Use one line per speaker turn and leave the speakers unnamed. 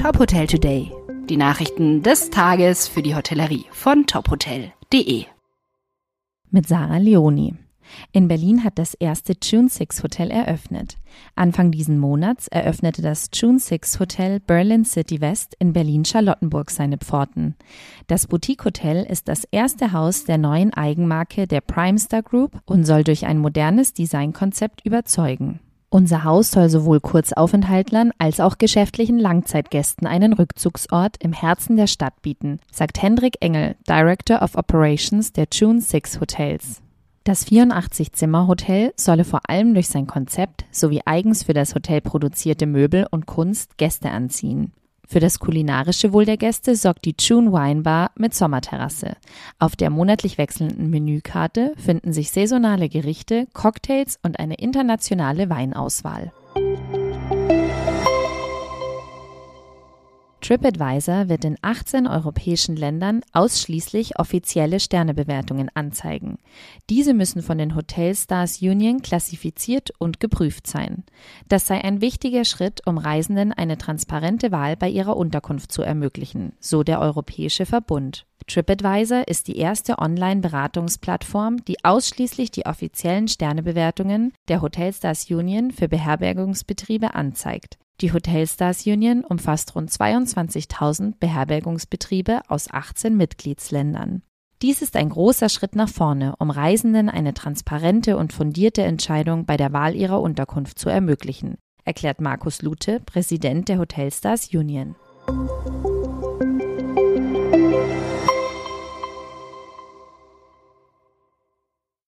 Top Hotel Today. Die Nachrichten des Tages für die Hotellerie von tophotel.de.
Mit Sarah Leoni. In Berlin hat das erste June 6 Hotel eröffnet. Anfang diesen Monats eröffnete das June 6 Hotel Berlin City West in Berlin-Charlottenburg seine Pforten. Das Boutique-Hotel ist das erste Haus der neuen Eigenmarke der Primestar Group und soll durch ein modernes Designkonzept überzeugen. Unser Haus soll sowohl Kurzaufenthaltlern als auch geschäftlichen Langzeitgästen einen Rückzugsort im Herzen der Stadt bieten, sagt Hendrik Engel, Director of Operations der June 6 Hotels. Das 84-Zimmer-Hotel solle vor allem durch sein Konzept sowie eigens für das Hotel produzierte Möbel und Kunst Gäste anziehen. Für das kulinarische Wohl der Gäste sorgt die June Wine Bar mit Sommerterrasse. Auf der monatlich wechselnden Menükarte finden sich saisonale Gerichte, Cocktails und eine internationale Weinauswahl. TripAdvisor wird in 18 europäischen Ländern ausschließlich offizielle Sternebewertungen anzeigen. Diese müssen von den Hotel Stars Union klassifiziert und geprüft sein. Das sei ein wichtiger Schritt, um Reisenden eine transparente Wahl bei ihrer Unterkunft zu ermöglichen, so der Europäische Verbund. TripAdvisor ist die erste Online-Beratungsplattform, die ausschließlich die offiziellen Sternebewertungen der Hotelstars Union für Beherbergungsbetriebe anzeigt. Die Hotelstars Union umfasst rund 22.000 Beherbergungsbetriebe aus 18 Mitgliedsländern. Dies ist ein großer Schritt nach vorne, um Reisenden eine transparente und fundierte Entscheidung bei der Wahl ihrer Unterkunft zu ermöglichen, erklärt Markus Lute, Präsident der Hotelstars Union.